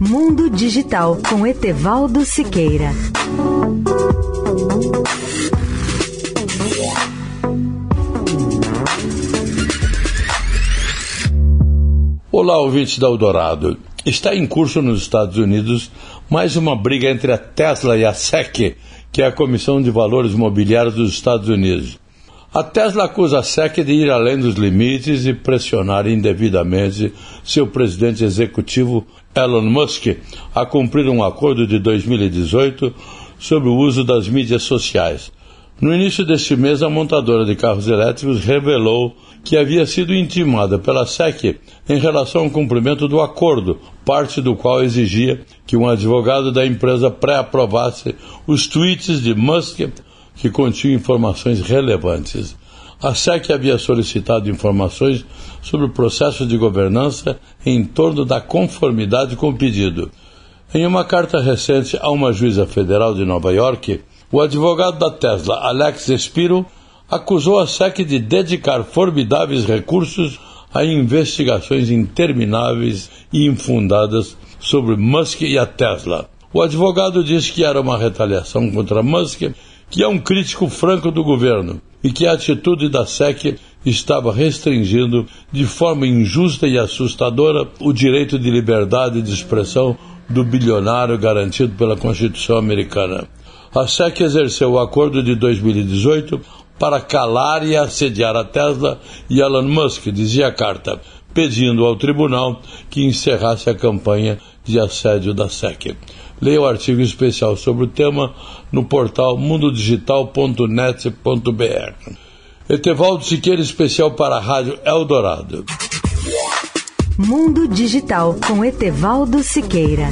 Mundo Digital com Etevaldo Siqueira. Olá, ouvintes da Eldorado. Está em curso nos Estados Unidos mais uma briga entre a Tesla e a SEC, que é a Comissão de Valores Mobiliários dos Estados Unidos. A Tesla acusa a SEC de ir além dos limites e pressionar indevidamente seu presidente executivo Elon Musk a cumprir um acordo de 2018 sobre o uso das mídias sociais. No início deste mês, a montadora de carros elétricos revelou que havia sido intimada pela SEC em relação ao cumprimento do acordo, parte do qual exigia que um advogado da empresa pré-aprovasse os tweets de Musk que continham informações relevantes. A SEC havia solicitado informações sobre o processo de governança em torno da conformidade com o pedido. Em uma carta recente a uma juíza federal de Nova York, o advogado da Tesla, Alex Spiro, acusou a SEC de dedicar formidáveis recursos a investigações intermináveis e infundadas sobre Musk e a Tesla. O advogado disse que era uma retaliação contra Musk, que é um crítico franco do governo e que a atitude da SEC estava restringindo de forma injusta e assustadora o direito de liberdade de expressão do bilionário garantido pela Constituição americana. A SEC exerceu o acordo de 2018 para calar e assediar a Tesla e Elon Musk, dizia a carta, pedindo ao tribunal que encerrasse a campanha de assédio da SEC. Leia o artigo especial sobre o tema no portal mundodigital.net.br. Etevaldo Siqueira, especial para a Rádio Eldorado. Mundo Digital com Etevaldo Siqueira.